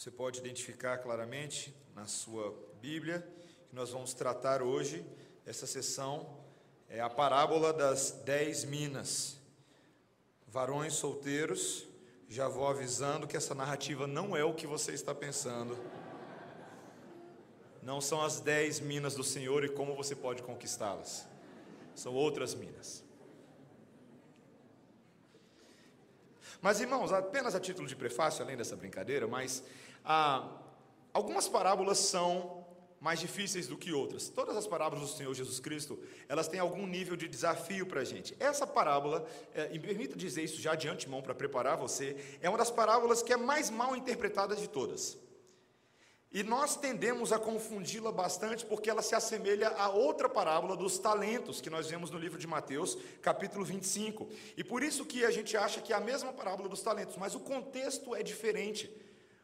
Você pode identificar claramente na sua Bíblia que nós vamos tratar hoje, essa sessão, é a parábola das dez minas. Varões solteiros, já vou avisando que essa narrativa não é o que você está pensando. Não são as dez minas do Senhor e como você pode conquistá-las. São outras minas. Mas, irmãos, apenas a título de prefácio, além dessa brincadeira, mas ah, algumas parábolas são mais difíceis do que outras. Todas as parábolas do Senhor Jesus Cristo, elas têm algum nível de desafio para a gente. Essa parábola, é, e me permita dizer isso já de antemão para preparar você, é uma das parábolas que é mais mal interpretada de todas. E nós tendemos a confundi-la bastante porque ela se assemelha a outra parábola dos talentos que nós vemos no livro de Mateus, capítulo 25. E por isso que a gente acha que é a mesma parábola dos talentos, mas o contexto é diferente.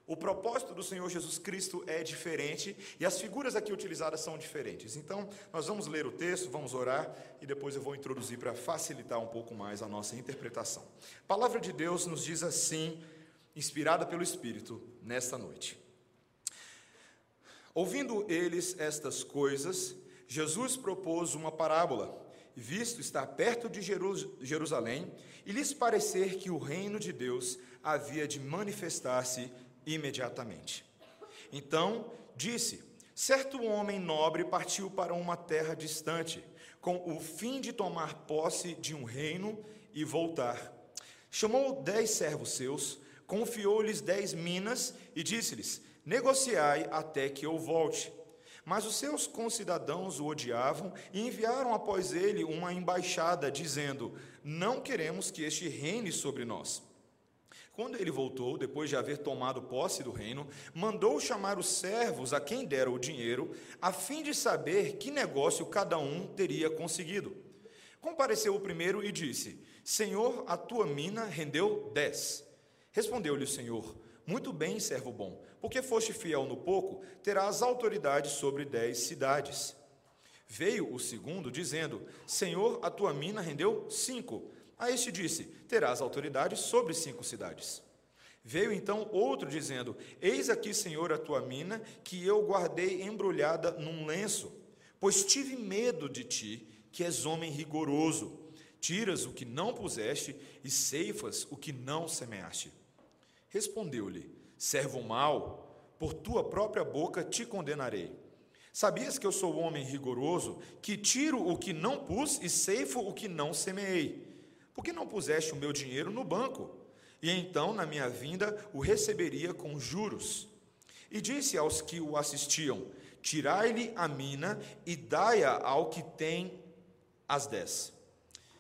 O propósito do Senhor Jesus Cristo é diferente e as figuras aqui utilizadas são diferentes. Então, nós vamos ler o texto, vamos orar e depois eu vou introduzir para facilitar um pouco mais a nossa interpretação. A palavra de Deus nos diz assim, inspirada pelo Espírito, nesta noite. Ouvindo eles estas coisas, Jesus propôs uma parábola, visto estar perto de Jerusalém, e lhes parecer que o reino de Deus havia de manifestar-se imediatamente. Então disse: Certo homem nobre partiu para uma terra distante, com o fim de tomar posse de um reino e voltar. Chamou dez servos seus, confiou-lhes dez minas e disse-lhes: negociai até que eu volte. Mas os seus concidadãos o odiavam e enviaram após ele uma embaixada, dizendo: Não queremos que este reine sobre nós. Quando ele voltou, depois de haver tomado posse do reino, mandou chamar os servos a quem dera o dinheiro, a fim de saber que negócio cada um teria conseguido. Compareceu o primeiro e disse: Senhor, a tua mina rendeu dez. Respondeu-lhe o Senhor: Muito bem, servo bom porque foste fiel no pouco, terás autoridade sobre dez cidades. Veio o segundo, dizendo: Senhor, a tua mina rendeu cinco. A este disse: Terás autoridade sobre cinco cidades. Veio então outro, dizendo: Eis aqui, Senhor, a tua mina, que eu guardei embrulhada num lenço, pois tive medo de ti, que és homem rigoroso. Tiras o que não puseste e ceifas o que não semeaste. Respondeu-lhe: Servo mau, por tua própria boca te condenarei. Sabias que eu sou homem rigoroso, que tiro o que não pus e ceifo o que não semeei? Por que não puseste o meu dinheiro no banco? E então, na minha vinda, o receberia com juros. E disse aos que o assistiam: Tirai-lhe a mina e dai-a ao que tem as dez.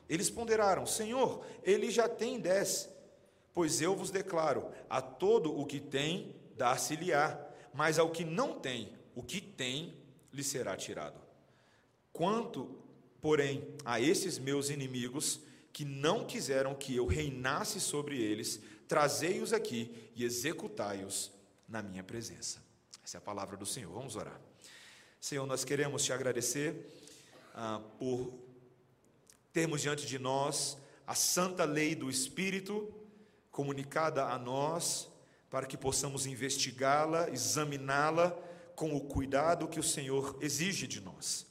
Eles ponderaram: Senhor, ele já tem dez. Pois eu vos declaro: a todo o que tem, dar-se-lhe-á, mas ao que não tem, o que tem lhe será tirado. Quanto, porém, a esses meus inimigos, que não quiseram que eu reinasse sobre eles, trazei-os aqui e executai-os na minha presença. Essa é a palavra do Senhor. Vamos orar. Senhor, nós queremos te agradecer ah, por termos diante de nós a santa lei do Espírito comunicada a nós, para que possamos investigá-la, examiná-la com o cuidado que o Senhor exige de nós.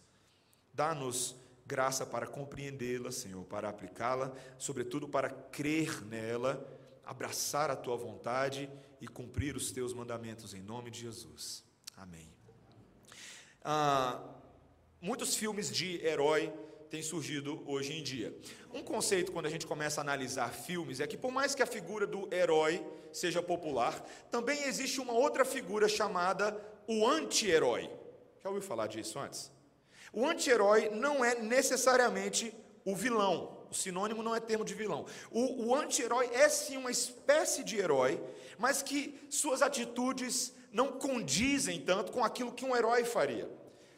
Dá-nos graça para compreendê-la, Senhor, para aplicá-la, sobretudo para crer nela, abraçar a tua vontade e cumprir os teus mandamentos em nome de Jesus. Amém. Ah, muitos filmes de herói tem surgido hoje em dia. Um conceito, quando a gente começa a analisar filmes, é que, por mais que a figura do herói seja popular, também existe uma outra figura chamada o anti-herói. Já ouviu falar disso antes? O anti-herói não é necessariamente o vilão. O sinônimo não é termo de vilão. O, o anti-herói é sim uma espécie de herói, mas que suas atitudes não condizem tanto com aquilo que um herói faria.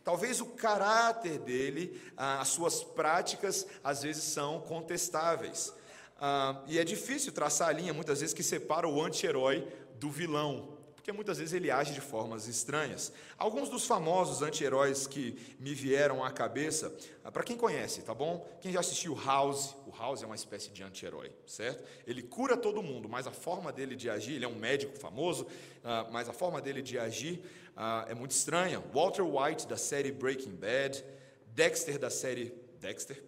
Talvez o caráter dele, as suas práticas, às vezes são contestáveis. Ah, e é difícil traçar a linha, muitas vezes, que separa o anti-herói do vilão. Porque muitas vezes ele age de formas estranhas. Alguns dos famosos anti-heróis que me vieram à cabeça, ah, para quem conhece, tá bom? Quem já assistiu House, o House é uma espécie de anti-herói, certo? Ele cura todo mundo, mas a forma dele de agir, ele é um médico famoso, ah, mas a forma dele de agir ah, é muito estranha. Walter White, da série Breaking Bad, Dexter, da série Dexter,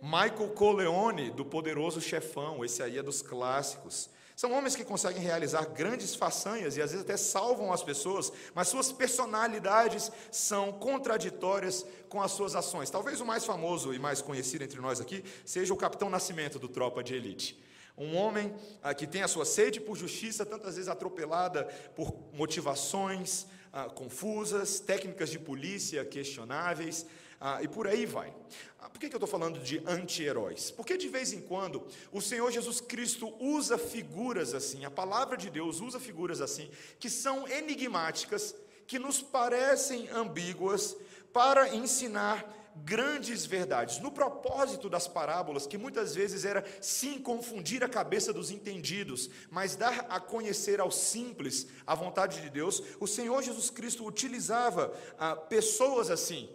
Michael Corleone, do Poderoso Chefão, esse aí é dos clássicos. São homens que conseguem realizar grandes façanhas e às vezes até salvam as pessoas, mas suas personalidades são contraditórias com as suas ações. Talvez o mais famoso e mais conhecido entre nós aqui seja o Capitão Nascimento do Tropa de Elite. Um homem ah, que tem a sua sede por justiça, tantas vezes atropelada por motivações ah, confusas, técnicas de polícia questionáveis, ah, e por aí vai. Ah, por que, que eu estou falando de anti-heróis? Porque de vez em quando o Senhor Jesus Cristo usa figuras assim, a palavra de Deus usa figuras assim, que são enigmáticas, que nos parecem ambíguas, para ensinar grandes verdades. No propósito das parábolas, que muitas vezes era sim confundir a cabeça dos entendidos, mas dar a conhecer aos simples a vontade de Deus, o Senhor Jesus Cristo utilizava ah, pessoas assim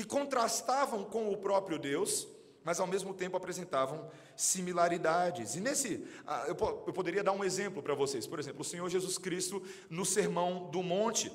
que contrastavam com o próprio Deus, mas ao mesmo tempo apresentavam similaridades. E nesse, ah, eu poderia dar um exemplo para vocês. Por exemplo, o Senhor Jesus Cristo, no Sermão do Monte,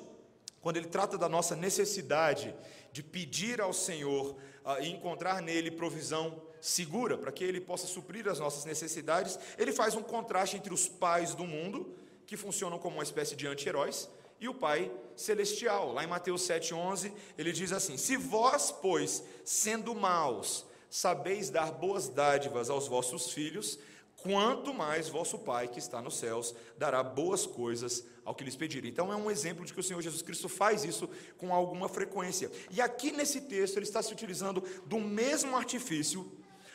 quando ele trata da nossa necessidade de pedir ao Senhor uh, e encontrar nele provisão segura, para que ele possa suprir as nossas necessidades, ele faz um contraste entre os pais do mundo, que funcionam como uma espécie de anti-heróis, e o Pai celestial. Lá em Mateus 7,11, ele diz assim: Se vós, pois, sendo maus, sabeis dar boas dádivas aos vossos filhos, quanto mais vosso Pai que está nos céus dará boas coisas ao que lhes pedirem. Então é um exemplo de que o Senhor Jesus Cristo faz isso com alguma frequência. E aqui nesse texto ele está se utilizando do mesmo artifício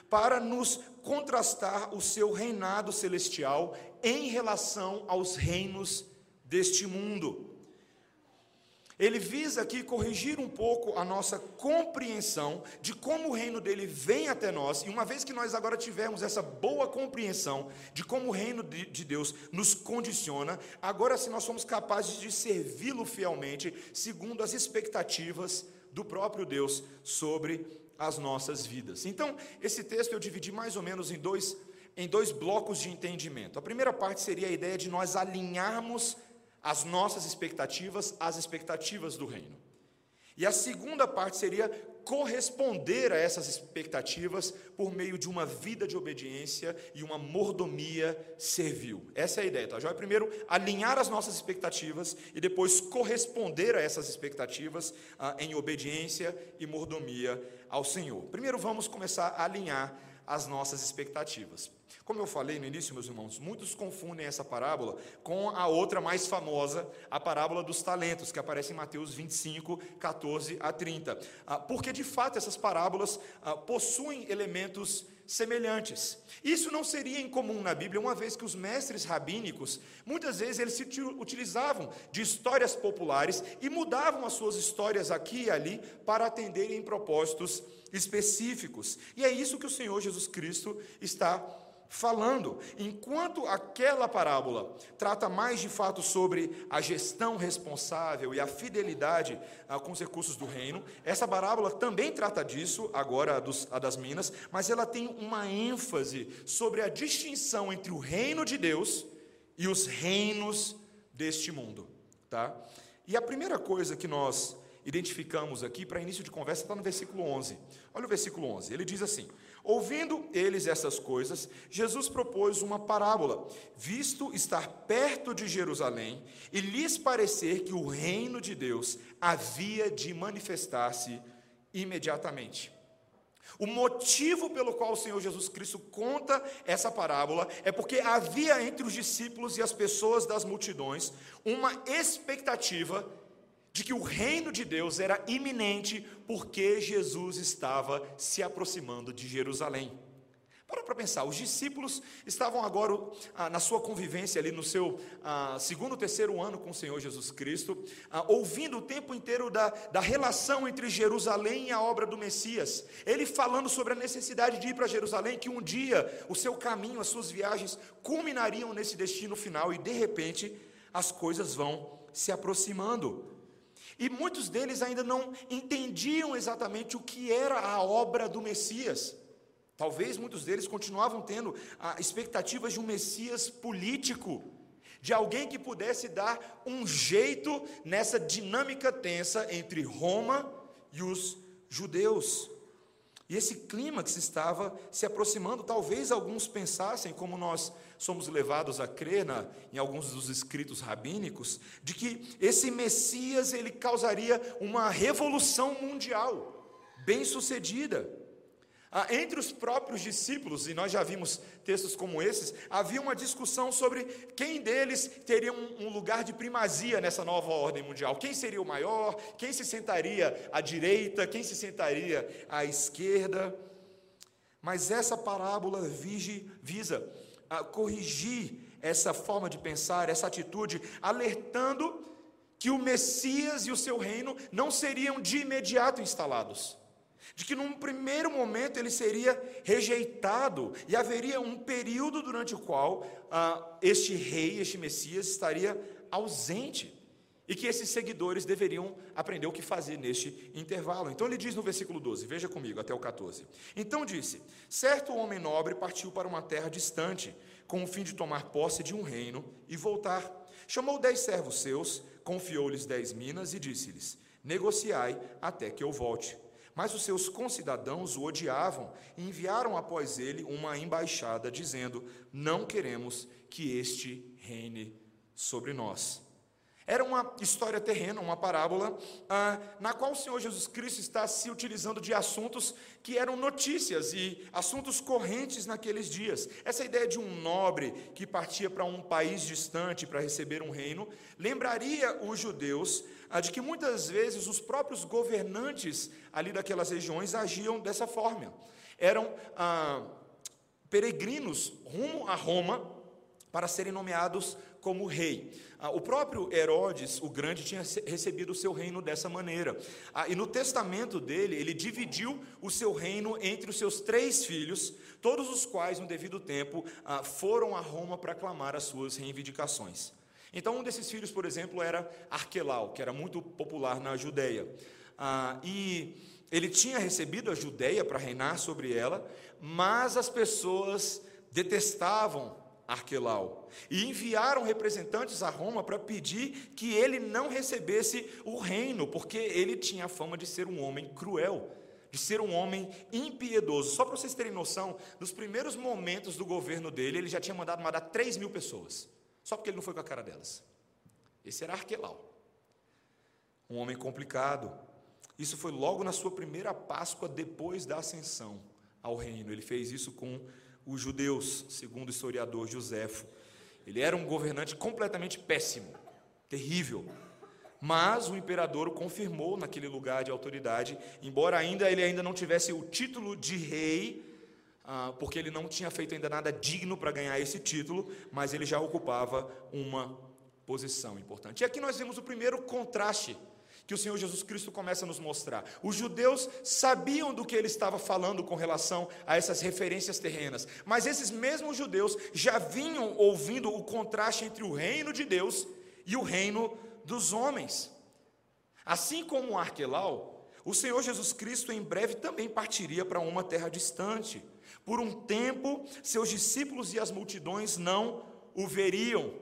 para nos contrastar o seu reinado celestial em relação aos reinos deste mundo. Ele visa aqui corrigir um pouco a nossa compreensão de como o reino dele vem até nós, e uma vez que nós agora tivermos essa boa compreensão de como o reino de Deus nos condiciona, agora se nós somos capazes de servi-lo fielmente, segundo as expectativas do próprio Deus sobre as nossas vidas. Então, esse texto eu dividi mais ou menos em dois, em dois blocos de entendimento. A primeira parte seria a ideia de nós alinharmos as nossas expectativas às expectativas do reino. E a segunda parte seria corresponder a essas expectativas por meio de uma vida de obediência e uma mordomia servil. Essa é a ideia, tá? Já primeiro alinhar as nossas expectativas e depois corresponder a essas expectativas ah, em obediência e mordomia ao Senhor. Primeiro vamos começar a alinhar as nossas expectativas. Como eu falei no início, meus irmãos, muitos confundem essa parábola com a outra mais famosa, a parábola dos talentos, que aparece em Mateus 25, 14 a 30. Ah, porque, de fato, essas parábolas ah, possuem elementos semelhantes. Isso não seria incomum na Bíblia, uma vez que os mestres rabínicos, muitas vezes eles se utilizavam de histórias populares e mudavam as suas histórias aqui e ali para atenderem propósitos específicos. E é isso que o Senhor Jesus Cristo está falando. Enquanto aquela parábola trata mais de fato sobre a gestão responsável e a fidelidade ah, com os recursos do reino, essa parábola também trata disso, agora a, dos, a das minas, mas ela tem uma ênfase sobre a distinção entre o reino de Deus e os reinos deste mundo. Tá? E a primeira coisa que nós identificamos aqui para início de conversa está no versículo 11. Olha o versículo 11. Ele diz assim: Ouvindo eles essas coisas, Jesus propôs uma parábola, visto estar perto de Jerusalém e lhes parecer que o reino de Deus havia de manifestar-se imediatamente. O motivo pelo qual o Senhor Jesus Cristo conta essa parábola é porque havia entre os discípulos e as pessoas das multidões uma expectativa de que o reino de Deus era iminente porque Jesus estava se aproximando de Jerusalém. Para para pensar, os discípulos estavam agora ah, na sua convivência ali no seu ah, segundo, terceiro ano com o Senhor Jesus Cristo, ah, ouvindo o tempo inteiro da, da relação entre Jerusalém e a obra do Messias. Ele falando sobre a necessidade de ir para Jerusalém, que um dia o seu caminho, as suas viagens culminariam nesse destino final e de repente as coisas vão se aproximando. E muitos deles ainda não entendiam exatamente o que era a obra do Messias. Talvez muitos deles continuavam tendo a expectativas de um Messias político, de alguém que pudesse dar um jeito nessa dinâmica tensa entre Roma e os judeus. E esse clímax estava se aproximando. Talvez alguns pensassem, como nós somos levados a crer na, em alguns dos escritos rabínicos, de que esse Messias ele causaria uma revolução mundial, bem sucedida. Ah, entre os próprios discípulos, e nós já vimos textos como esses, havia uma discussão sobre quem deles teria um, um, lugar de primazia nessa nova ordem mundial. Quem seria o maior? Quem se sentaria à direita? Quem se sentaria à esquerda? Mas essa parábola vige, visa ah, corrigir essa forma de pensar, essa atitude, alertando que o Messias e o seu reino não seriam de imediato instalados de que num primeiro momento ele seria rejeitado e haveria um período durante o qual ah, este rei, este Messias, estaria ausente e que esses seguidores deveriam aprender o que fazer neste intervalo. Então ele diz no versículo 12, veja comigo até o 14. Então disse: Certo homem nobre partiu para uma terra distante, com o fim de tomar posse de um reino e voltar. Chamou dez servos seus, confiou-lhes dez minas e disse-lhes: Negociai até que eu volte. Mas os seus concidadãos o odiavam e enviaram após ele uma embaixada, dizendo: Não queremos que este reine sobre nós. Era uma história terrena, uma parábola, ah, na qual o Senhor Jesus Cristo está se utilizando de assuntos que eram notícias e assuntos correntes naqueles dias. Essa ideia de um nobre que partia para um país distante para receber um reino, lembraria os judeus ah, de que muitas vezes os próprios governantes ali daquelas regiões agiam dessa forma. Eram ah, peregrinos rumo a Roma para serem nomeados como rei. Ah, o próprio Herodes, o Grande, tinha recebido o seu reino dessa maneira. Ah, e no testamento dele, ele dividiu o seu reino entre os seus três filhos, todos os quais, no devido tempo, ah, foram a Roma para clamar as suas reivindicações. Então, um desses filhos, por exemplo, era Arquelau, que era muito popular na Judéia. e ele tinha recebido a Judéia para reinar sobre ela, mas as pessoas detestavam Arquelau. E enviaram representantes a Roma para pedir que ele não recebesse o reino, porque ele tinha a fama de ser um homem cruel, de ser um homem impiedoso. Só para vocês terem noção, nos primeiros momentos do governo dele, ele já tinha mandado matar 3 mil pessoas, só porque ele não foi com a cara delas. Esse era Arquelau, um homem complicado. Isso foi logo na sua primeira Páscoa depois da ascensão ao reino. Ele fez isso com os judeus, segundo o historiador Joséfo. Ele era um governante completamente péssimo, terrível. Mas o imperador o confirmou naquele lugar de autoridade, embora ainda ele ainda não tivesse o título de rei, ah, porque ele não tinha feito ainda nada digno para ganhar esse título, mas ele já ocupava uma posição importante. E aqui nós vemos o primeiro contraste que o Senhor Jesus Cristo começa a nos mostrar. Os judeus sabiam do que ele estava falando com relação a essas referências terrenas, mas esses mesmos judeus já vinham ouvindo o contraste entre o reino de Deus e o reino dos homens. Assim como Arquelau, o Senhor Jesus Cristo em breve também partiria para uma terra distante. Por um tempo, seus discípulos e as multidões não o veriam.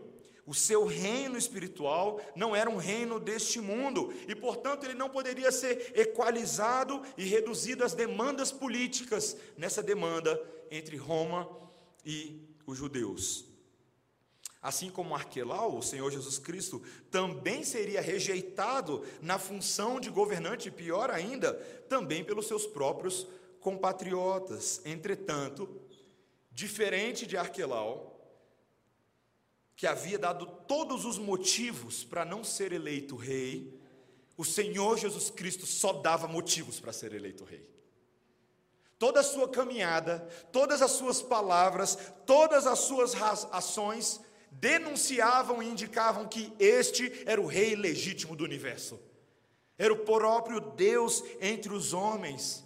O seu reino espiritual não era um reino deste mundo e, portanto, ele não poderia ser equalizado e reduzido às demandas políticas nessa demanda entre Roma e os judeus. Assim como Arquelau, o Senhor Jesus Cristo também seria rejeitado na função de governante, pior ainda, também pelos seus próprios compatriotas. Entretanto, diferente de Arquelau, que havia dado todos os motivos para não ser eleito rei, o Senhor Jesus Cristo só dava motivos para ser eleito rei. Toda a sua caminhada, todas as suas palavras, todas as suas ações denunciavam e indicavam que este era o rei legítimo do universo. Era o próprio Deus entre os homens.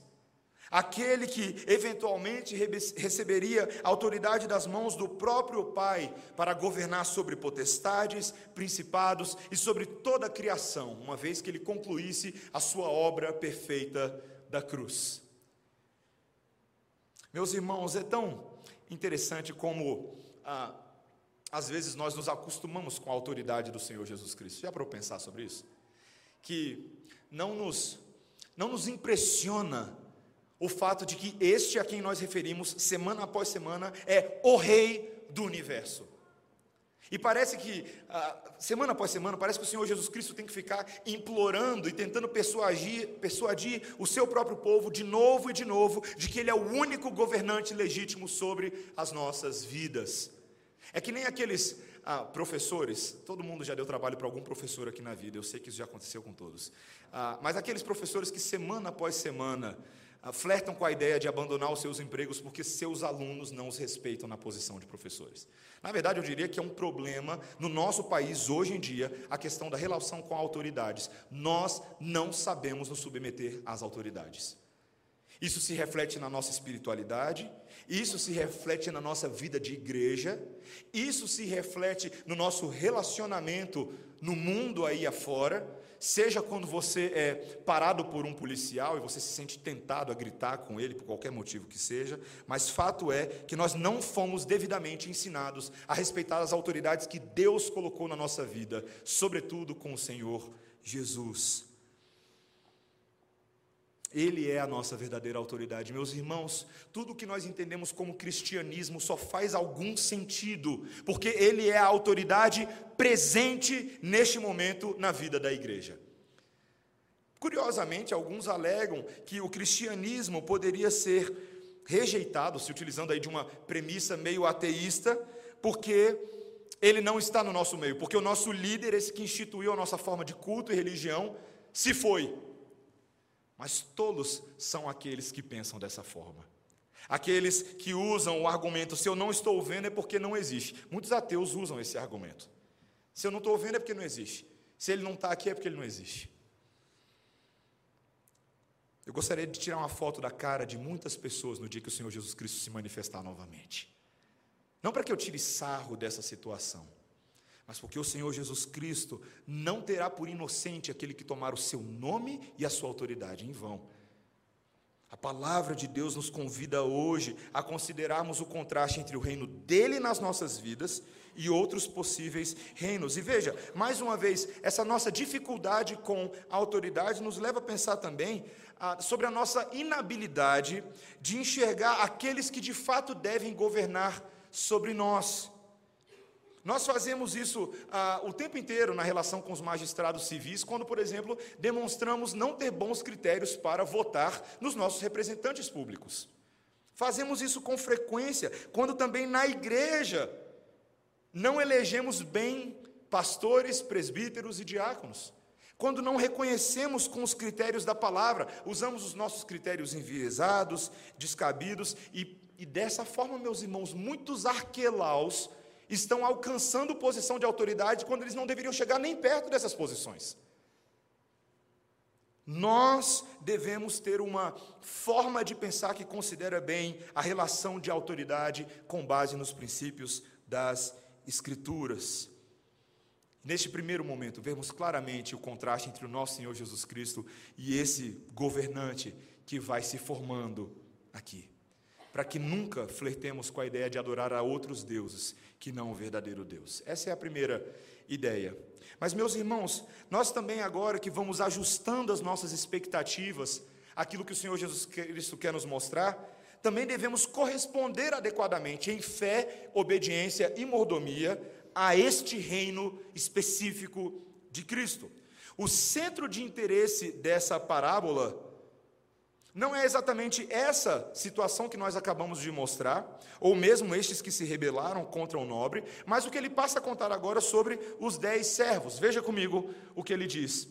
Aquele que eventualmente receberia a autoridade das mãos do próprio Pai para governar sobre potestades, principados e sobre toda a criação, uma vez que ele concluísse a sua obra perfeita da cruz. Meus irmãos, é tão interessante como ah, às vezes nós nos acostumamos com a autoridade do Senhor Jesus Cristo. Já para pensar sobre isso? Que não nos, não nos impressiona o fato de que este a quem nós referimos semana após semana é o Rei do universo. E parece que, ah, semana após semana, parece que o Senhor Jesus Cristo tem que ficar implorando e tentando persuadir, persuadir o seu próprio povo de novo e de novo, de que Ele é o único governante legítimo sobre as nossas vidas. É que nem aqueles ah, professores, todo mundo já deu trabalho para algum professor aqui na vida, eu sei que isso já aconteceu com todos, ah, mas aqueles professores que semana após semana flertam com a ideia de abandonar os seus empregos porque seus alunos não os respeitam na posição de professores. Na verdade, eu diria que é um problema no nosso país hoje em dia a questão da relação com autoridades. Nós não sabemos nos submeter às autoridades. Isso se reflete na nossa espiritualidade, isso se reflete na nossa vida de igreja, isso se reflete no nosso relacionamento no mundo aí afora, seja quando você é parado por um policial e você se sente tentado a gritar com ele por qualquer motivo que seja, mas fato é que nós não fomos devidamente ensinados a respeitar as autoridades que Deus colocou na nossa vida, sobretudo com o Senhor Jesus. Ele é a nossa verdadeira autoridade. Meus irmãos, tudo que nós entendemos como cristianismo só faz algum sentido, porque Ele é a autoridade presente neste momento na vida da igreja. Curiosamente, alguns alegam que o cristianismo poderia ser rejeitado, se utilizando aí de uma premissa meio ateísta, porque ele não está no nosso meio, porque o nosso líder, esse que instituiu a nossa forma de culto e religião, se foi. Mas tolos são aqueles que pensam dessa forma. Aqueles que usam o argumento, se eu não estou vendo é porque não existe. Muitos ateus usam esse argumento. Se eu não estou vendo é porque não existe. Se ele não está aqui é porque ele não existe. Eu gostaria de tirar uma foto da cara de muitas pessoas no dia que o Senhor Jesus Cristo se manifestar novamente. Não para que eu tire sarro dessa situação, mas porque o Senhor Jesus Cristo não terá por inocente aquele que tomar o seu nome e a sua autoridade em vão. A palavra de Deus nos convida hoje a considerarmos o contraste entre o reino dele nas nossas vidas e outros possíveis reinos. E veja, mais uma vez, essa nossa dificuldade com a autoridade nos leva a pensar também ah, sobre a nossa inabilidade de enxergar aqueles que de fato devem governar sobre nós. Nós fazemos isso ah, o tempo inteiro na relação com os magistrados civis, quando, por exemplo, demonstramos não ter bons critérios para votar nos nossos representantes públicos. Fazemos isso com frequência, quando também na igreja não elegemos bem pastores, presbíteros e diáconos. Quando não reconhecemos com os critérios da palavra, usamos os nossos critérios enviesados, descabidos, e, e dessa forma, meus irmãos, muitos arquelaus estão alcançando posição de autoridade quando eles não deveriam chegar nem perto dessas posições. Nós devemos ter uma forma de pensar que considera bem a relação de autoridade com base nos princípios das Escrituras. Neste primeiro momento, vemos claramente o contraste entre o nosso Senhor Jesus Cristo e esse governante que vai se formando aqui para que nunca flertemos com a ideia de adorar a outros deuses que não o verdadeiro Deus. Essa é a primeira ideia. Mas, meus irmãos, nós também agora que vamos ajustando as nossas expectativas, aquilo que o Senhor Jesus Cristo quer nos mostrar, também devemos corresponder adequadamente em fé, obediência e mordomia a este reino específico de Cristo. O centro de interesse dessa parábola não é exatamente essa situação que nós acabamos de mostrar, ou mesmo estes que se rebelaram contra o nobre, mas o que ele passa a contar agora sobre os dez servos. Veja comigo o que ele diz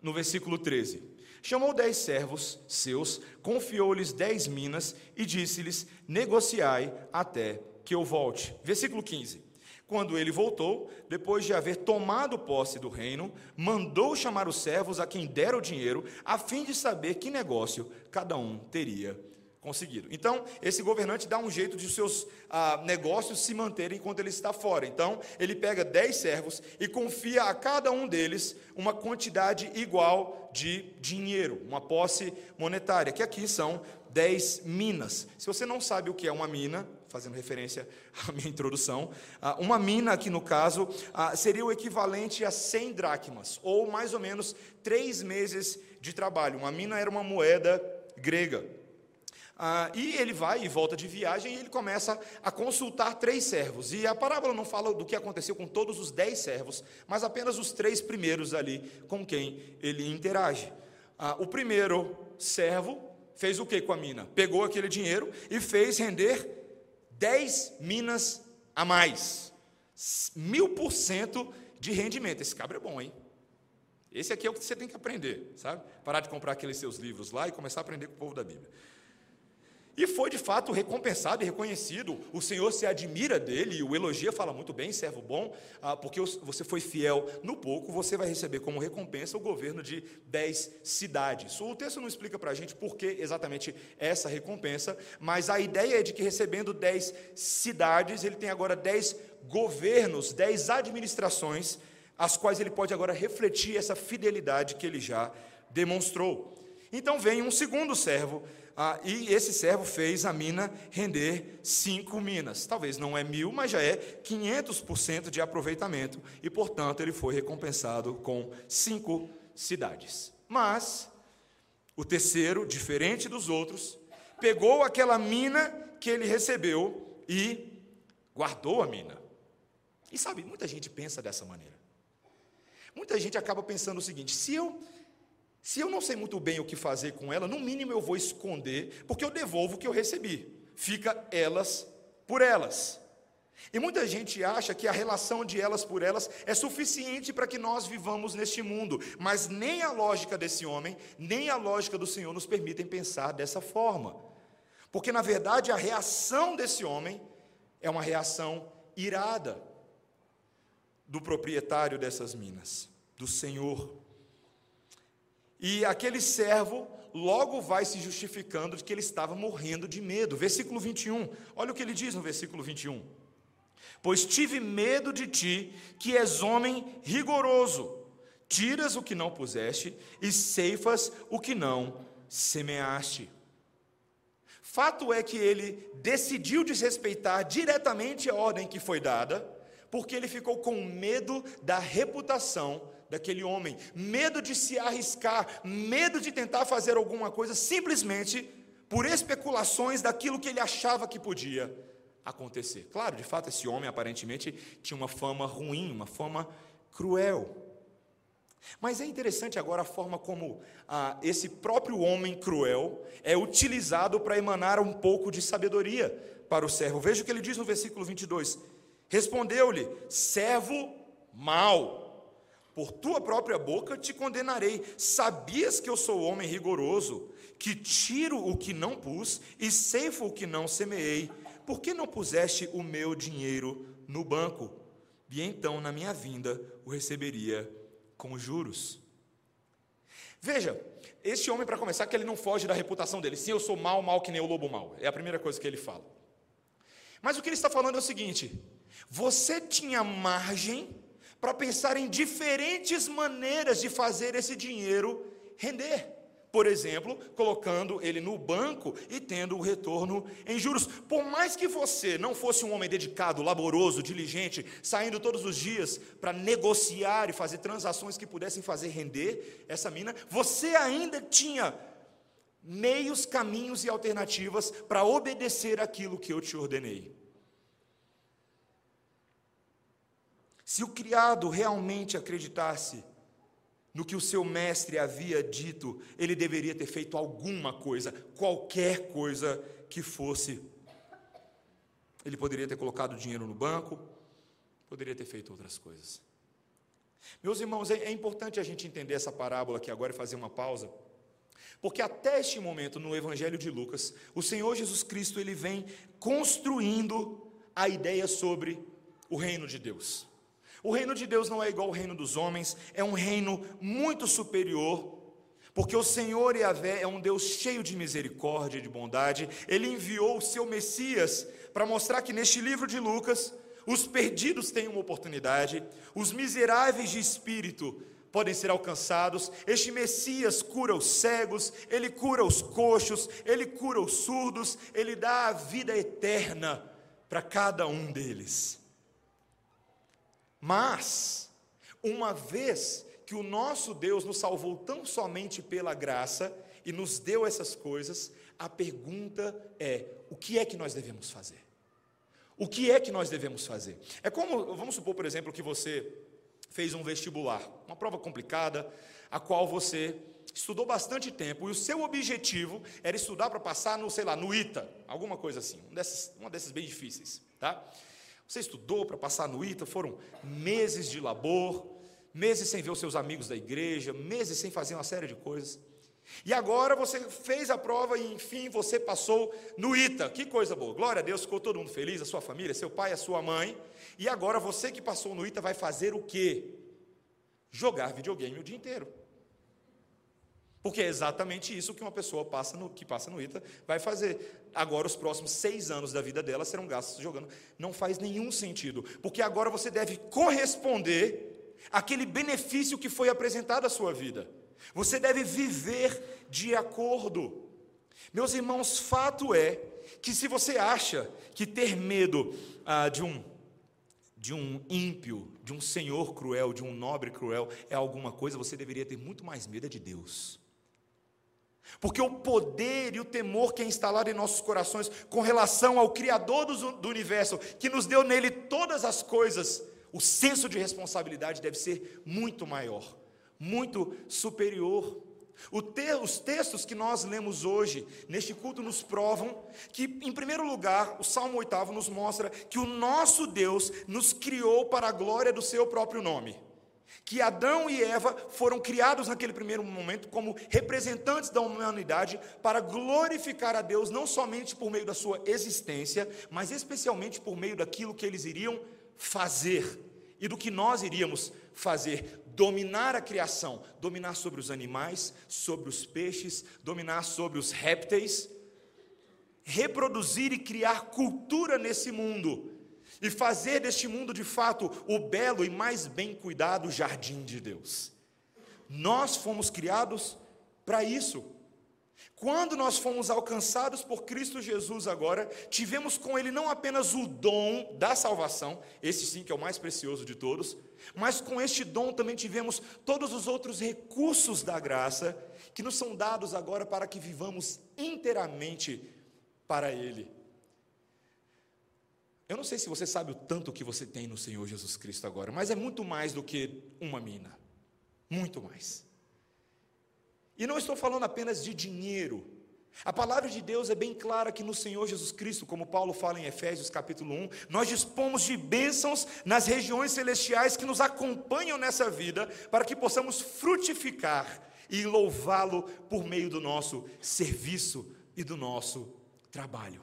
no versículo 13. Chamou dez servos seus, confiou-lhes dez minas e disse-lhes: Negociai até que eu volte. Versículo 15. Quando ele voltou, depois de haver tomado posse do reino, mandou chamar os servos a quem dera o dinheiro, a fim de saber que negócio cada um teria conseguido. Então, esse governante dá um jeito de os seus ah, negócios se manterem enquanto ele está fora. Então, ele pega dez servos e confia a cada um deles uma quantidade igual de dinheiro, uma posse monetária, que aqui são dez minas. Se você não sabe o que é uma mina, fazendo referência à minha introdução, ah, uma mina aqui no caso ah, seria o equivalente a 100 dracmas, ou mais ou menos três meses de trabalho. Uma mina era uma moeda grega. Ah, e ele vai e volta de viagem e ele começa a consultar três servos. E a parábola não fala do que aconteceu com todos os dez servos, mas apenas os três primeiros ali com quem ele interage. Ah, o primeiro servo fez o que com a mina? Pegou aquele dinheiro e fez render dez minas a mais. Mil por cento de rendimento. Esse cabra é bom, hein? Esse aqui é o que você tem que aprender, sabe? Parar de comprar aqueles seus livros lá e começar a aprender com o povo da Bíblia. E foi de fato recompensado e reconhecido. O Senhor se admira dele e o elogia, fala muito bem, servo bom, ah, porque você foi fiel no pouco, você vai receber como recompensa o governo de dez cidades. O texto não explica para a gente por que exatamente essa recompensa, mas a ideia é de que recebendo dez cidades, ele tem agora dez governos, dez administrações, as quais ele pode agora refletir essa fidelidade que ele já demonstrou. Então vem um segundo servo ah, e esse servo fez a mina render cinco minas. Talvez não é mil, mas já é 500% de aproveitamento, e portanto ele foi recompensado com cinco cidades. Mas o terceiro, diferente dos outros, pegou aquela mina que ele recebeu e guardou a mina. E sabe, muita gente pensa dessa maneira. Muita gente acaba pensando o seguinte: se eu se eu não sei muito bem o que fazer com ela, no mínimo eu vou esconder, porque eu devolvo o que eu recebi. Fica elas por elas. E muita gente acha que a relação de elas por elas é suficiente para que nós vivamos neste mundo, mas nem a lógica desse homem, nem a lógica do Senhor nos permitem pensar dessa forma. Porque na verdade a reação desse homem é uma reação irada do proprietário dessas minas, do Senhor. E aquele servo logo vai se justificando de que ele estava morrendo de medo. Versículo 21, olha o que ele diz no versículo 21. Pois tive medo de ti, que és homem rigoroso, tiras o que não puseste e ceifas o que não semeaste. Fato é que ele decidiu desrespeitar diretamente a ordem que foi dada, porque ele ficou com medo da reputação daquele homem, medo de se arriscar, medo de tentar fazer alguma coisa simplesmente por especulações daquilo que ele achava que podia acontecer. Claro, de fato, esse homem aparentemente tinha uma fama ruim, uma fama cruel. Mas é interessante agora a forma como ah, esse próprio homem cruel é utilizado para emanar um pouco de sabedoria para o servo. Veja o que ele diz no versículo 22. Respondeu-lhe: servo mau por tua própria boca te condenarei. Sabias que eu sou homem rigoroso, que tiro o que não pus e ceifo o que não semeei? Por que não puseste o meu dinheiro no banco? E então, na minha vinda, o receberia com juros. Veja, este homem, para começar, que ele não foge da reputação dele. Sim, eu sou mal, mal que nem o lobo mal. É a primeira coisa que ele fala. Mas o que ele está falando é o seguinte: você tinha margem para pensar em diferentes maneiras de fazer esse dinheiro render. Por exemplo, colocando ele no banco e tendo o retorno em juros. Por mais que você não fosse um homem dedicado, laboroso, diligente, saindo todos os dias para negociar e fazer transações que pudessem fazer render essa mina, você ainda tinha meios, caminhos e alternativas para obedecer aquilo que eu te ordenei. Se o criado realmente acreditasse no que o seu mestre havia dito, ele deveria ter feito alguma coisa, qualquer coisa que fosse. Ele poderia ter colocado dinheiro no banco, poderia ter feito outras coisas. Meus irmãos, é, é importante a gente entender essa parábola aqui agora e fazer uma pausa. Porque até este momento no Evangelho de Lucas, o Senhor Jesus Cristo ele vem construindo a ideia sobre o reino de Deus. O reino de Deus não é igual ao reino dos homens, é um reino muito superior, porque o Senhor Yahvé é um Deus cheio de misericórdia e de bondade. Ele enviou o seu Messias para mostrar que neste livro de Lucas, os perdidos têm uma oportunidade, os miseráveis de espírito podem ser alcançados. Este Messias cura os cegos, ele cura os coxos, ele cura os surdos, ele dá a vida eterna para cada um deles. Mas, uma vez que o nosso Deus nos salvou tão somente pela graça e nos deu essas coisas, a pergunta é: o que é que nós devemos fazer? O que é que nós devemos fazer? É como, vamos supor, por exemplo, que você fez um vestibular, uma prova complicada, a qual você estudou bastante tempo e o seu objetivo era estudar para passar no, sei lá, no ITA, alguma coisa assim, um desses, uma dessas bem difíceis, tá? Você estudou para passar no ITA, foram meses de labor, meses sem ver os seus amigos da igreja, meses sem fazer uma série de coisas. E agora você fez a prova e enfim você passou no ITA. Que coisa boa. Glória a Deus, ficou todo mundo feliz, a sua família, seu pai, a sua mãe. E agora você que passou no ITA vai fazer o quê? Jogar videogame o dia inteiro. Porque é exatamente isso que uma pessoa passa no, que passa no ITA vai fazer. Agora, os próximos seis anos da vida dela serão gastos jogando. Não faz nenhum sentido. Porque agora você deve corresponder àquele benefício que foi apresentado à sua vida. Você deve viver de acordo. Meus irmãos, fato é que se você acha que ter medo ah, de um de um ímpio, de um senhor cruel, de um nobre cruel é alguma coisa, você deveria ter muito mais medo de Deus. Porque o poder e o temor que é instalado em nossos corações com relação ao Criador do, universo, que nos deu nele todas as coisas, o senso de responsabilidade deve ser muito maior, muito superior. Te, os textos que nós lemos hoje, neste culto, nos provam que, em primeiro lugar, o Salmo 8 nos mostra que o nosso Deus nos criou para a glória do seu próprio nome que Adão e Eva foram criados naquele primeiro momento como representantes da humanidade para glorificar a Deus não somente por meio da sua existência, mas especialmente por meio daquilo que eles iriam fazer e do que nós iríamos fazer, dominar a criação, dominar sobre os animais, sobre os peixes, dominar sobre os répteis, reproduzir e criar cultura nesse mundo e fazer deste mundo de fato o belo e mais bem cuidado jardim de Deus. Nós fomos criados para isso. Quando nós fomos alcançados por Cristo Jesus agora, tivemos com Ele não apenas o dom da salvação, esse sim que é o mais precioso de todos, mas com este dom também tivemos todos os outros recursos da graça que nos são dados agora para que vivamos inteiramente para Ele. Eu não sei se você sabe o tanto que você tem no Senhor Jesus Cristo agora, mas é muito mais do que uma mina. Muito mais. E não estou falando apenas de dinheiro. A palavra de Deus é bem clara que no Senhor Jesus Cristo, como Paulo fala em Efésios capítulo 1, nós dispomos de bênçãos nas regiões celestiais que nos acompanham nessa vida, para que possamos frutificar e louvá-lo por meio do nosso serviço e do nosso trabalho.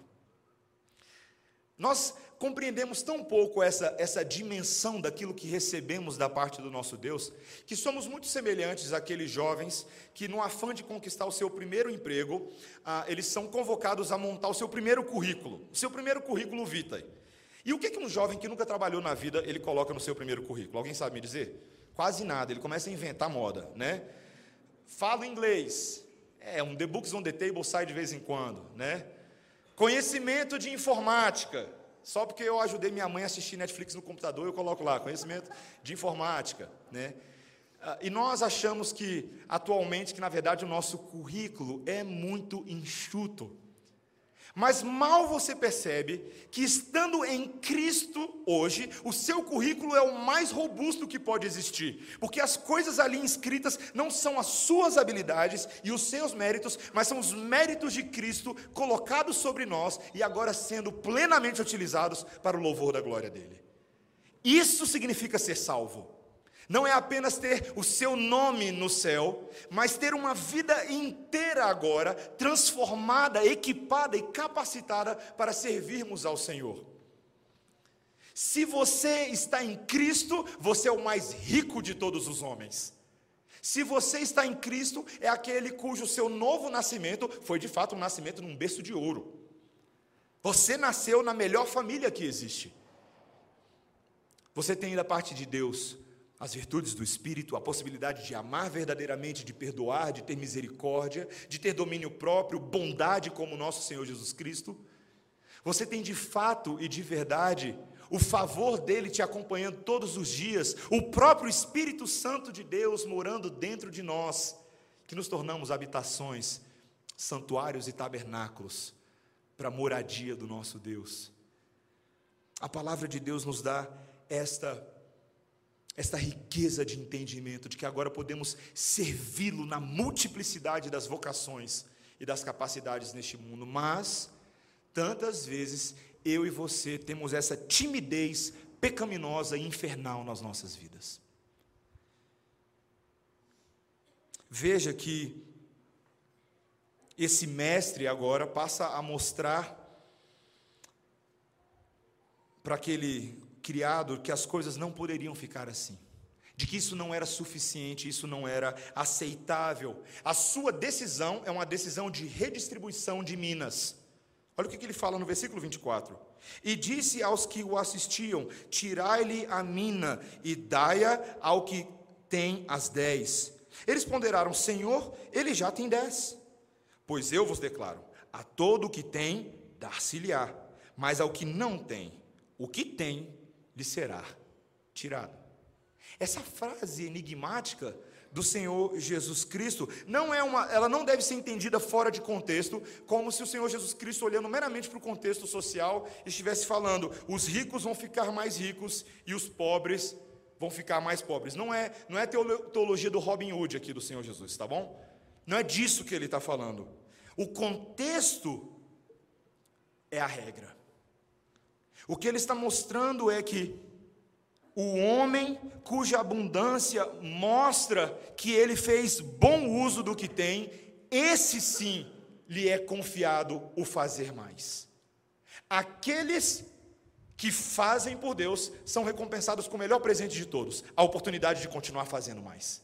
Nós compreendemos tão pouco essa, essa dimensão daquilo que recebemos da parte do nosso Deus, que somos muito semelhantes àqueles jovens que, no afã de conquistar o seu primeiro emprego, ah, eles são convocados a montar o seu primeiro currículo, o seu primeiro currículo vitae. E o que, que um jovem que nunca trabalhou na vida ele coloca no seu primeiro currículo? Alguém sabe me dizer? Quase nada, ele começa a inventar moda, né? Falo inglês, é, um The Books on the Table sai de vez em quando, né? Conhecimento de informática, só porque eu ajudei minha mãe a assistir Netflix no computador, eu coloco lá, conhecimento de informática, né? Ah, e nós achamos que, atualmente, que na verdade o nosso currículo é muito enxuto. Mas mal você percebe que, estando em Cristo hoje, o seu currículo é o mais robusto que pode existir, porque as coisas ali inscritas não são as suas habilidades e os seus méritos, mas são os méritos de Cristo colocados sobre nós e agora sendo plenamente utilizados para o louvor da glória dele. Isso significa ser salvo não é apenas ter o seu nome no céu, mas ter uma vida inteira agora transformada, equipada e capacitada para servirmos ao Senhor. Se você está em Cristo, você é o mais rico de todos os homens. Se você está em Cristo, é aquele cujo seu novo nascimento foi de fato um nascimento num berço de ouro. Você nasceu na melhor família que existe. Você tem da parte de Deus as virtudes do Espírito, a possibilidade de amar verdadeiramente, de perdoar, de ter misericórdia, de ter domínio próprio, bondade como nosso Senhor Jesus Cristo. Você tem de fato e de verdade o favor dele te acompanhando todos os dias, o próprio Espírito Santo de Deus morando dentro de nós, que nos tornamos habitações, santuários e tabernáculos para a moradia do nosso Deus. A palavra de Deus nos dá esta esta riqueza de entendimento de que agora podemos servi-lo na multiplicidade das vocações e das capacidades neste mundo, mas tantas vezes eu e você temos essa timidez pecaminosa e infernal nas nossas vidas. Veja que esse mestre agora passa a mostrar para aquele criado que as coisas não poderiam ficar assim, de que isso não era suficiente, isso não era aceitável. A sua decisão é uma decisão de redistribuição de minas. Olha o que ele fala no versículo 24. E disse aos que o assistiam: Tirai-lhe a mina e dai-a ao que tem as dez. Eles ponderaram: Senhor, ele já tem dez. Pois eu vos declaro: a todo o que tem, dar-se-lhe-á, mas ao que não tem, o que tem lhe será tirado. Essa frase enigmática do Senhor Jesus Cristo não é uma, ela não deve ser entendida fora de contexto, como se o Senhor Jesus Cristo olhando meramente para o contexto social estivesse falando: os ricos vão ficar mais ricos e os pobres vão ficar mais pobres. Não é, não é teologia do Robin Hood aqui do Senhor Jesus, tá bom? Não é disso que ele está falando. O contexto é a regra. O que ele está mostrando é que o homem cuja abundância mostra que ele fez bom uso do que tem, esse sim lhe é confiado o fazer mais. Aqueles que fazem por Deus são recompensados com o melhor presente de todos, a oportunidade de continuar fazendo mais.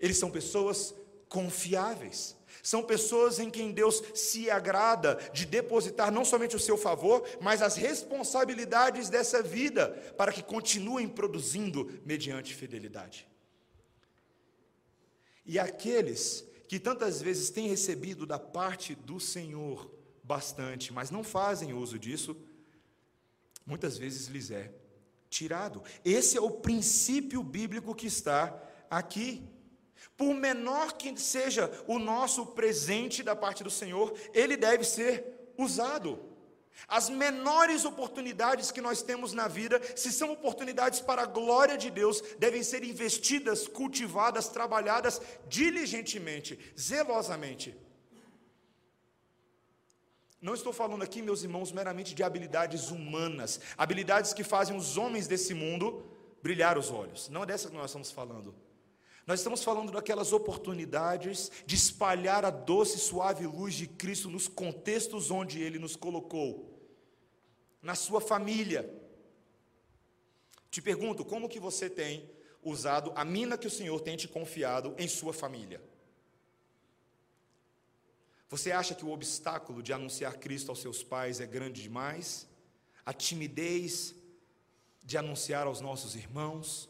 Eles são pessoas confiáveis. São pessoas em quem Deus se agrada de depositar não somente o seu favor, mas as responsabilidades dessa vida, para que continuem produzindo mediante fidelidade. E aqueles que tantas vezes têm recebido da parte do Senhor bastante, mas não fazem uso disso, muitas vezes lhes é tirado. Esse é o princípio bíblico que está aqui. Por menor que seja o nosso presente da parte do Senhor, ele deve ser usado. As menores oportunidades que nós temos na vida, se são oportunidades para a glória de Deus, devem ser investidas, cultivadas, trabalhadas diligentemente, zelosamente. Não estou falando aqui, meus irmãos, meramente de habilidades humanas, habilidades que fazem os homens desse mundo brilhar os olhos. Não é dessa que nós estamos falando. Nós estamos falando daquelas oportunidades de espalhar a doce e suave luz de Cristo nos contextos onde Ele nos colocou, na sua família. Te pergunto, como que você tem usado a mina que o Senhor tem te confiado em sua família? Você acha que o obstáculo de anunciar Cristo aos seus pais é grande demais? A timidez de anunciar aos nossos irmãos?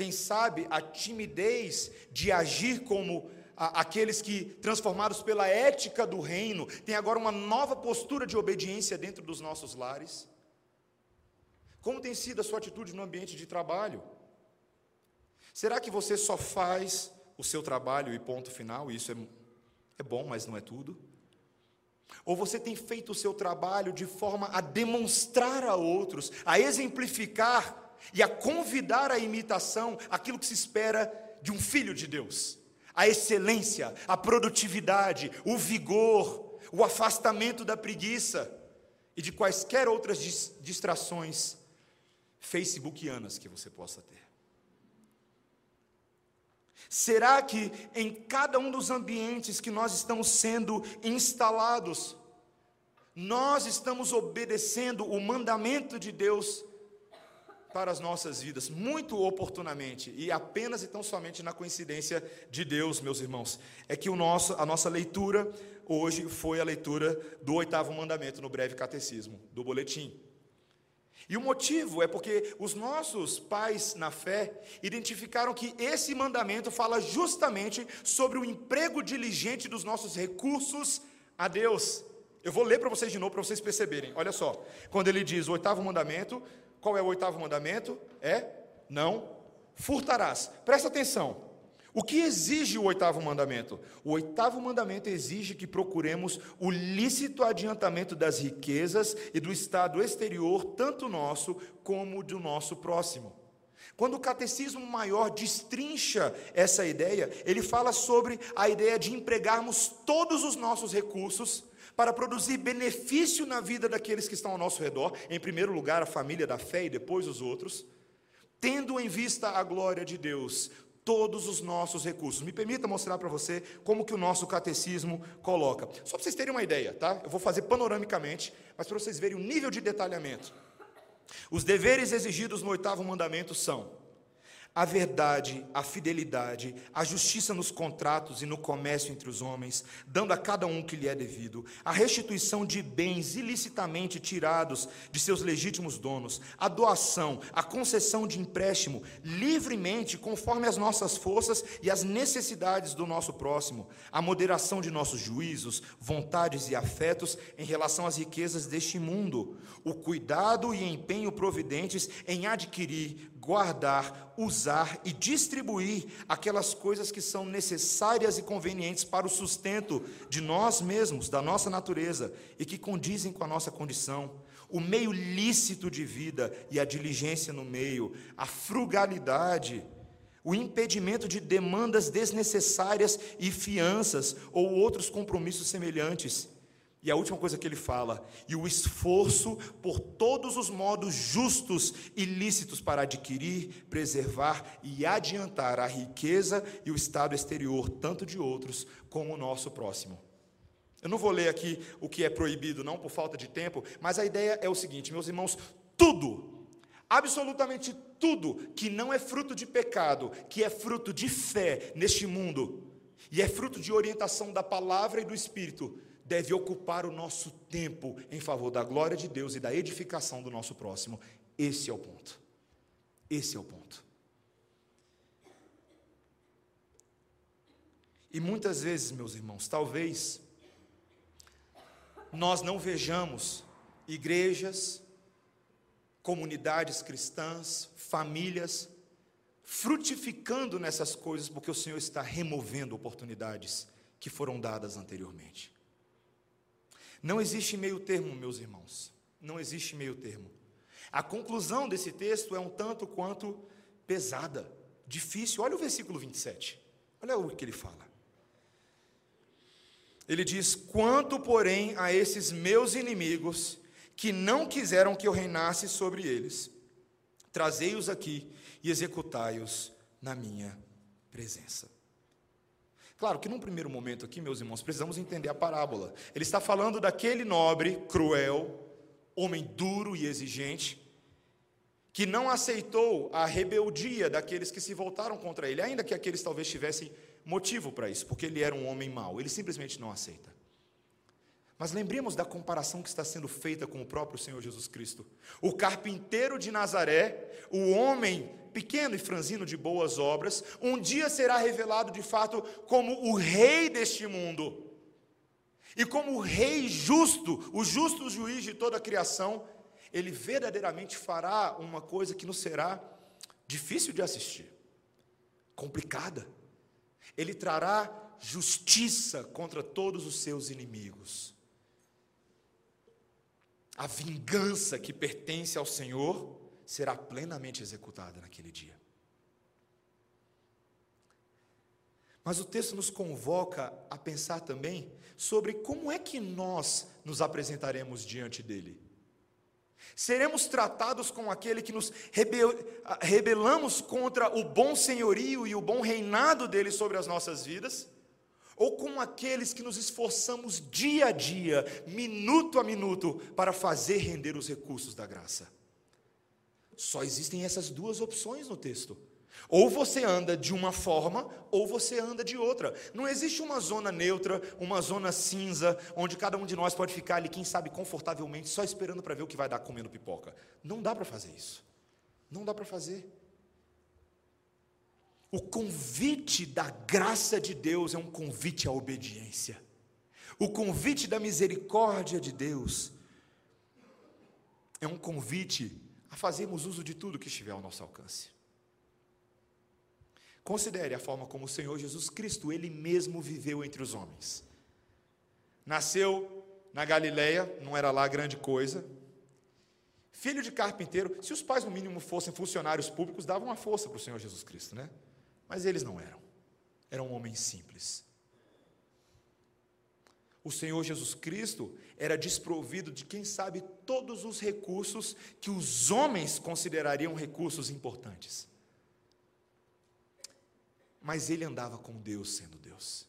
Quem sabe a timidez de agir como aqueles que, transformados pela ética do reino, têm agora uma nova postura de obediência dentro dos nossos lares? Como tem sido a sua atitude no ambiente de trabalho? Será que você só faz o seu trabalho e ponto final? Isso é, é bom, mas não é tudo? Ou você tem feito o seu trabalho de forma a demonstrar a outros, a exemplificar e a convidar à imitação aquilo que se espera de um filho de Deus. A excelência, a produtividade, o vigor, o afastamento da preguiça e de quaisquer outras distrações facebookianas que você possa ter. Será que em cada um dos ambientes que nós estamos sendo instalados, nós estamos obedecendo o mandamento de Deus para as nossas vidas, muito oportunamente, e apenas e tão somente na coincidência de Deus, meus irmãos, é que o nosso, a nossa leitura hoje foi a leitura do oitavo mandamento no breve catecismo, do boletim. E o motivo é porque os nossos pais na fé identificaram que esse mandamento fala justamente sobre o emprego diligente dos nossos recursos a Deus. Eu vou ler para vocês de novo para vocês perceberem. Olha só, quando ele diz o oitavo mandamento, qual é o oitavo mandamento? É não furtarás. Presta atenção. O que exige o oitavo mandamento? O oitavo mandamento exige que procuremos o lícito adiantamento das riquezas e do estado exterior, tanto nosso como do nosso próximo. Quando o catecismo maior destrincha essa ideia, ele fala sobre a ideia de empregarmos todos os nossos recursos para produzir benefício na vida daqueles que estão ao nosso redor, em primeiro lugar a família da fé e depois os outros, tendo em vista a glória de Deus, todos os nossos recursos. Me permita mostrar para você como que o nosso catecismo coloca. Só para vocês terem uma ideia, tá? Eu vou fazer panoramicamente, mas para vocês verem o nível de detalhamento. Os deveres exigidos no oitavo mandamento são a verdade, a fidelidade, a justiça nos contratos e no comércio entre os homens, dando a cada um o que lhe é devido, a restituição de bens ilicitamente tirados de seus legítimos donos, a doação, a concessão de empréstimo livremente conforme as nossas forças e as necessidades do nosso próximo, a moderação de nossos juízos, vontades e afetos em relação às riquezas deste mundo, o cuidado e empenho providentes em adquirir, guardar, usar e distribuir aquelas coisas que são necessárias e convenientes para o sustento de nós mesmos, da nossa natureza e que condizem com a nossa condição. O meio lícito de vida e a diligência no meio, a frugalidade, o impedimento de demandas desnecessárias e fianças ou outros compromissos semelhantes e a última coisa que ele fala, e o esforço por todos os modos justos e lícitos para adquirir, preservar e adiantar a riqueza e o estado exterior, tanto de outros como o nosso próximo. Eu não vou ler aqui o que é proibido, não, por falta de tempo, mas a ideia é o seguinte, meus irmãos: tudo, absolutamente tudo que não é fruto de pecado, que é fruto de fé neste mundo, e é fruto de orientação da palavra e do Espírito, deve ocupar o nosso tempo em favor da glória de Deus e da edificação do nosso próximo. Esse é o ponto. Esse é o ponto. E muitas vezes, meus irmãos, talvez nós não vejamos igrejas, comunidades cristãs, famílias frutificando nessas coisas porque o Senhor está removendo oportunidades que foram dadas anteriormente. Não existe meio termo, meus irmãos. Não existe meio termo. A conclusão desse texto é um tanto quanto pesada, difícil. Olha o versículo 27. Olha o que ele fala. Ele diz: Quanto, porém, a esses meus inimigos, que não quiseram que eu reinasse sobre eles, trazei-os aqui e executai-os na minha presença. Claro que num primeiro momento aqui, meus irmãos, precisamos entender a parábola. Ele está falando daquele nobre, cruel, homem duro e exigente, que não aceitou a rebeldia daqueles que se voltaram contra ele, ainda que aqueles talvez tivessem motivo para isso, porque ele era um homem mau. Ele simplesmente não aceita. Mas lembremos da comparação que está sendo feita com o próprio Senhor Jesus Cristo. O carpinteiro de Nazaré, o homem pequeno e franzino de boas obras, um dia será revelado de fato como o rei deste mundo. E como o rei justo, o justo juiz de toda a criação, ele verdadeiramente fará uma coisa que nos será difícil de assistir, complicada. Ele trará justiça contra todos os seus inimigos. A vingança que pertence ao Senhor será plenamente executada naquele dia. Mas o texto nos convoca a pensar também sobre como é que nós nos apresentaremos diante dele. Seremos tratados como aquele que nos rebelamos contra o bom senhorio e o bom reinado dele sobre as nossas vidas? Ou como aqueles que nos esforçamos dia a dia, minuto a minuto, para fazer render os recursos da graça? Só existem essas duas opções no texto. Ou você anda de uma forma, ou você anda de outra. Não existe uma zona neutra, uma zona cinza, onde cada um de nós pode ficar ali, quem sabe, confortavelmente, só esperando para ver o que vai dar comendo pipoca. Não dá para fazer isso. Não dá para fazer. O convite da graça de Deus é um convite à obediência. O convite da misericórdia de Deus é um convite a fazermos uso de tudo que estiver ao nosso alcance. Considere a forma como o Senhor Jesus Cristo, ele mesmo viveu entre os homens. Nasceu na Galileia, não era lá grande coisa. Filho de carpinteiro, se os pais no mínimo fossem funcionários públicos, davam uma força para o Senhor Jesus Cristo, né? Mas eles não eram. Eram homens simples. O Senhor Jesus Cristo era desprovido de, quem sabe, todos os recursos que os homens considerariam recursos importantes. Mas ele andava com Deus sendo Deus.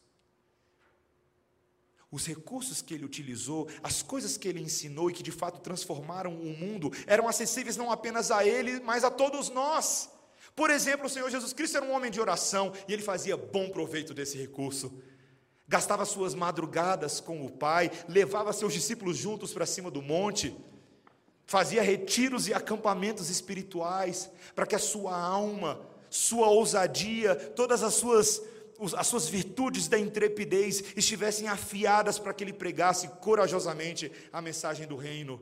Os recursos que ele utilizou, as coisas que ele ensinou e que de fato transformaram o mundo, eram acessíveis não apenas a ele, mas a todos nós. Por exemplo, o Senhor Jesus Cristo era um homem de oração e ele fazia bom proveito desse recurso. Gastava suas madrugadas com o Pai, levava seus discípulos juntos para cima do monte, fazia retiros e acampamentos espirituais para que a sua alma, sua ousadia, todas as suas as suas virtudes da intrepidez estivessem afiadas para que ele pregasse corajosamente a mensagem do reino.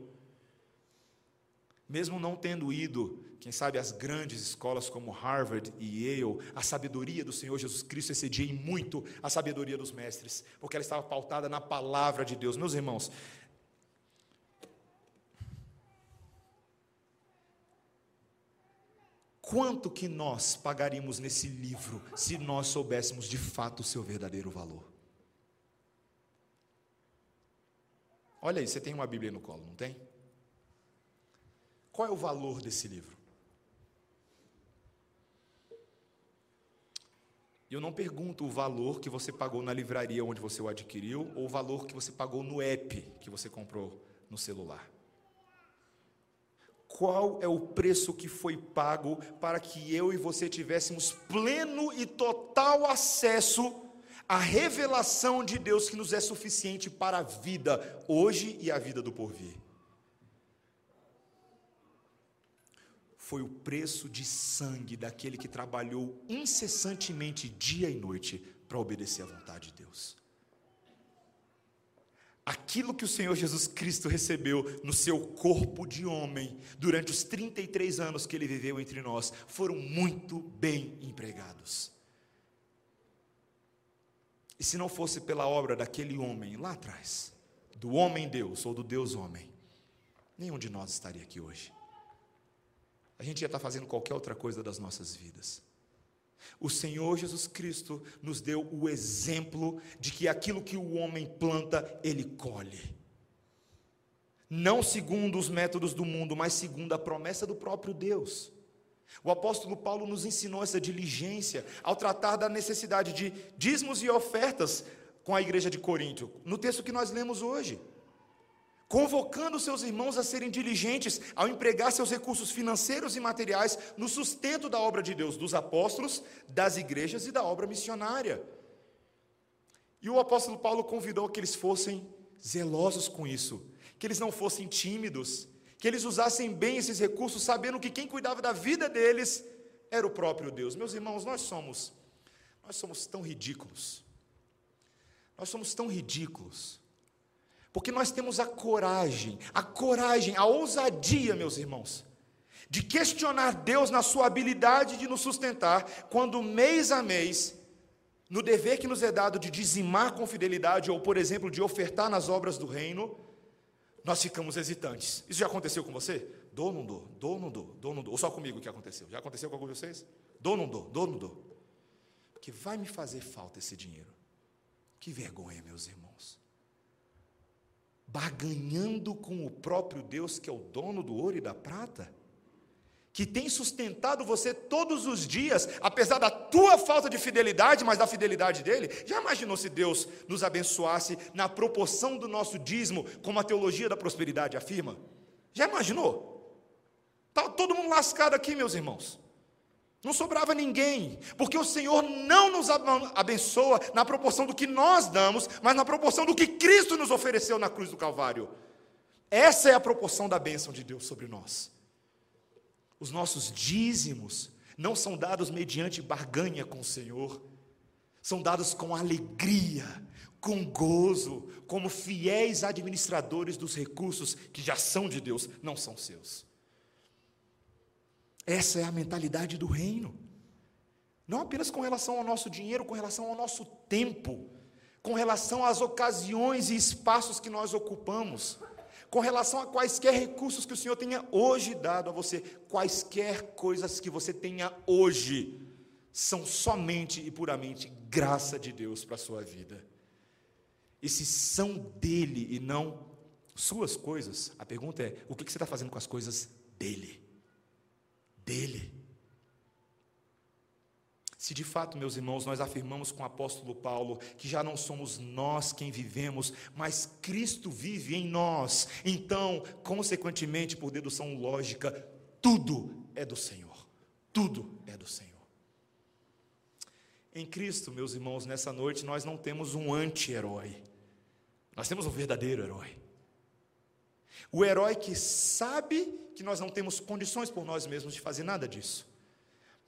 Mesmo não tendo ido quem sabe as grandes escolas como Harvard e Yale, a sabedoria do Senhor Jesus Cristo excedia em muito a sabedoria dos mestres, porque ela estava pautada na palavra de Deus. Meus irmãos, quanto que nós pagaríamos nesse livro se nós soubéssemos de fato o seu verdadeiro valor? Olha aí, você tem uma Bíblia no colo, não tem? Qual é o valor desse livro? Eu não pergunto o valor que você pagou na livraria onde você o adquiriu ou o valor que você pagou no app que você comprou no celular. Qual é o preço que foi pago para que eu e você tivéssemos pleno e total acesso à revelação de Deus que nos é suficiente para a vida hoje e a vida do porvir? Foi o preço de sangue daquele que trabalhou incessantemente dia e noite para obedecer à vontade de Deus. Aquilo que o Senhor Jesus Cristo recebeu no seu corpo de homem durante os 33 anos que ele viveu entre nós foram muito bem empregados. E se não fosse pela obra daquele homem lá atrás, do homem Deus ou do Deus homem, nenhum de nós estaria aqui hoje a gente ia estar fazendo qualquer outra coisa das nossas vidas. O Senhor Jesus Cristo nos deu o exemplo de que aquilo que o homem planta, ele colhe. Não segundo os métodos do mundo, mas segundo a promessa do próprio Deus. O apóstolo Paulo nos ensinou essa diligência ao tratar da necessidade de dízimos e ofertas com a igreja de Corinto, no texto que nós lemos hoje convocando seus irmãos a serem diligentes ao empregar seus recursos financeiros e materiais no sustento da obra de Deus, dos apóstolos, das igrejas e da obra missionária. E o apóstolo Paulo convidou que eles fossem zelosos com isso, que eles não fossem tímidos, que eles usassem bem esses recursos, sabendo que quem cuidava da vida deles era o próprio Deus. Meus irmãos, nós somos nós somos tão ridículos. Nós somos tão ridículos porque nós temos a coragem, a coragem, a ousadia, meus irmãos, de questionar Deus na sua habilidade de nos sustentar, quando mês a mês, no dever que nos é dado de dizimar com fidelidade, ou, por exemplo, de ofertar nas obras do reino, nós ficamos hesitantes. Isso já aconteceu com você? Dou ou não dou? Dou ou não dou? Dou ou não dou? Ou só comigo que aconteceu? Já aconteceu com algum de vocês? Dou ou não dou? Dou ou não dou? Porque vai me fazer falta esse dinheiro. Que vergonha, meus irmãos barganhando com o próprio Deus, que é o dono do ouro e da prata? que tem sustentado você todos os dias, apesar da tua falta de fidelidade, mas da fidelidade dele. Já imaginou se Deus nos abençoasse na proporção do nosso dízimo, como a teologia da prosperidade afirma? Já imaginou? Estava tá todo mundo lascado aqui, meus irmãos. Não sobrava ninguém, porque o Senhor não nos abençoa na proporção do que nós damos, mas na proporção do que Cristo nos ofereceu na cruz do Calvário. Essa é a proporção da bênção de Deus sobre nós. Os nossos dízimos não são dados mediante barganha com o Senhor, são dados com alegria, com gozo, como fiéis administradores dos recursos que já são de Deus, não são seus. Essa é a mentalidade do reino. Não apenas com relação ao nosso dinheiro, com relação ao nosso tempo, com relação às ocasiões e espaços que nós ocupamos com relação a quaisquer recursos que o Senhor tenha hoje dado a você, quaisquer coisas que você tenha hoje, são somente e puramente graça de Deus para a sua vida. E se são dele e não suas coisas, a pergunta é: o que você está fazendo com as coisas dele? Dele. Se de fato, meus irmãos, nós afirmamos com o apóstolo Paulo que já não somos nós quem vivemos, mas Cristo vive em nós, então, consequentemente, por dedução lógica, tudo é do Senhor. Tudo é do Senhor. Em Cristo, meus irmãos, nessa noite nós não temos um anti-herói, nós temos um verdadeiro herói. O herói que sabe que nós não temos condições por nós mesmos de fazer nada disso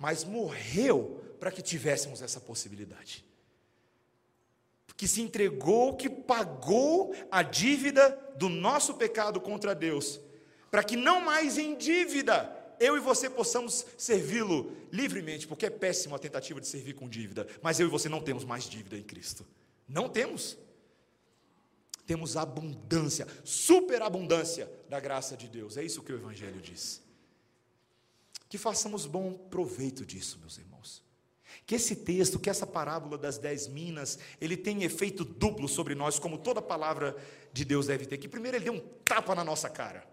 mas morreu para que tivéssemos essa possibilidade. Que se entregou, que pagou a dívida do nosso pecado contra Deus, para que não mais em dívida eu e você possamos servi-lo livremente, porque é péssima a tentativa de servir com dívida, mas eu e você não temos mais dívida em Cristo. Não temos. Temos abundância, superabundância da graça de Deus. É isso que o Evangelho diz que façamos bom proveito disso, meus irmãos. Que esse texto, que essa parábola das dez minas, ele tem efeito duplo sobre nós, como toda palavra de Deus deve ter. Que primeiro ele deu um tapa na nossa cara,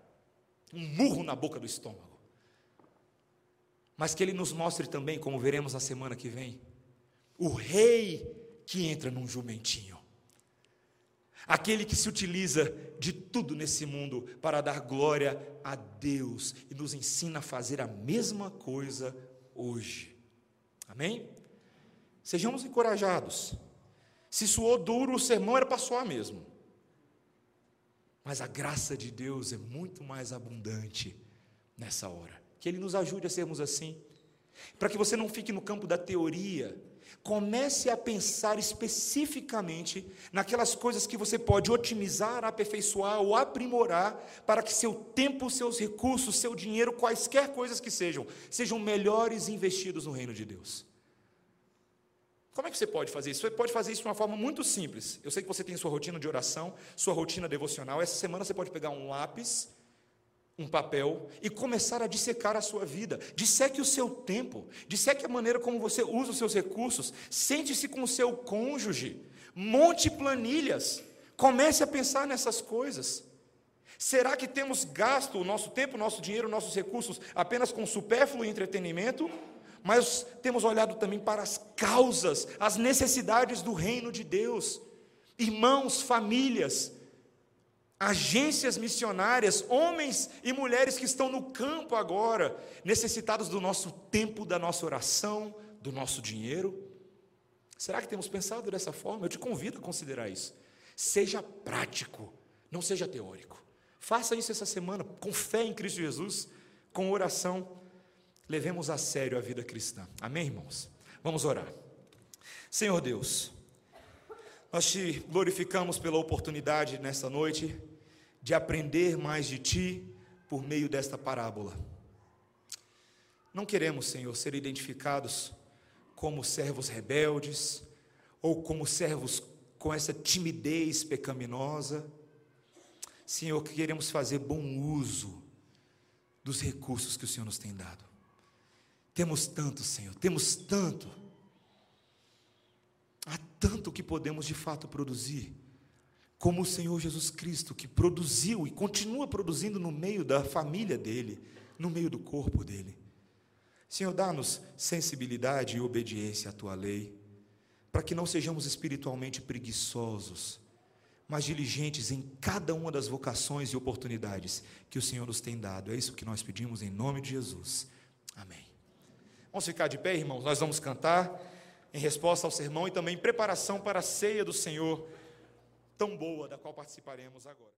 um murro na boca do estômago. Mas que ele nos mostre também, como veremos na semana que vem, o rei que entra num jumentinho aquele que se utiliza de tudo nesse mundo para dar glória a Deus e nos ensina a fazer a mesma coisa hoje. Amém? Sejamos encorajados. Se suou duro, o sermão era para suar mesmo. Mas a graça de Deus é muito mais abundante nessa hora. Que Ele nos ajude a sermos assim. Para que você não fique no campo da teoria, Comece a pensar especificamente naquelas coisas que você pode otimizar, aperfeiçoar ou aprimorar para que seu tempo, seus recursos, seu dinheiro, quaisquer coisas que sejam, sejam melhores investidos no reino de Deus. Como é que você pode fazer isso? Você pode fazer isso de uma forma muito simples. Eu sei que você tem sua rotina de oração, sua rotina devocional. Essa semana você pode pegar um lápis um papel e começar a dissecar a sua vida. Disseque o seu tempo, disseque a maneira como você usa os seus recursos. Sente-se com o seu cônjuge, monte planilhas, comece a pensar nessas coisas. Será que temos gasto o nosso tempo, o nosso dinheiro, nossos recursos apenas com supérfluo entretenimento? Mas temos olhado também para as causas, as necessidades do reino de Deus. Irmãos, famílias, agências missionárias, homens e mulheres que estão no campo agora, necessitados do nosso tempo, da nossa oração, do nosso dinheiro. Será que temos pensado dessa forma? Eu te convido a considerar isso. Seja prático, não seja teórico. Faça isso essa semana, com fé em Cristo Jesus, com oração. Levemos a sério a vida cristã. Amém, irmãos? Vamos orar. Senhor Deus, nós te glorificamos pela oportunidade nesta noite de aprender mais de Ti por meio desta parábola. Não queremos, Senhor, ser identificados como servos rebeldes ou como servos com essa timidez pecaminosa. Senhor, queremos fazer bom uso dos recursos que o Senhor nos tem dado. Temos tanto, Senhor, temos tanto. Há tanto que podemos de fato produzir como o Senhor Jesus Cristo, que produziu e continua produzindo no meio da família dele, no meio do corpo dele. Senhor, dá-nos sensibilidade e obediência à tua lei, para que não sejamos espiritualmente preguiçosos, mas diligentes em cada uma das vocações e oportunidades que o Senhor nos tem dado. É isso que nós pedimos em nome de Jesus. Amém. Vamos ficar de pé, irmãos, nós vamos cantar em resposta ao sermão e também em preparação para a ceia do Senhor, tão boa, da qual participaremos agora.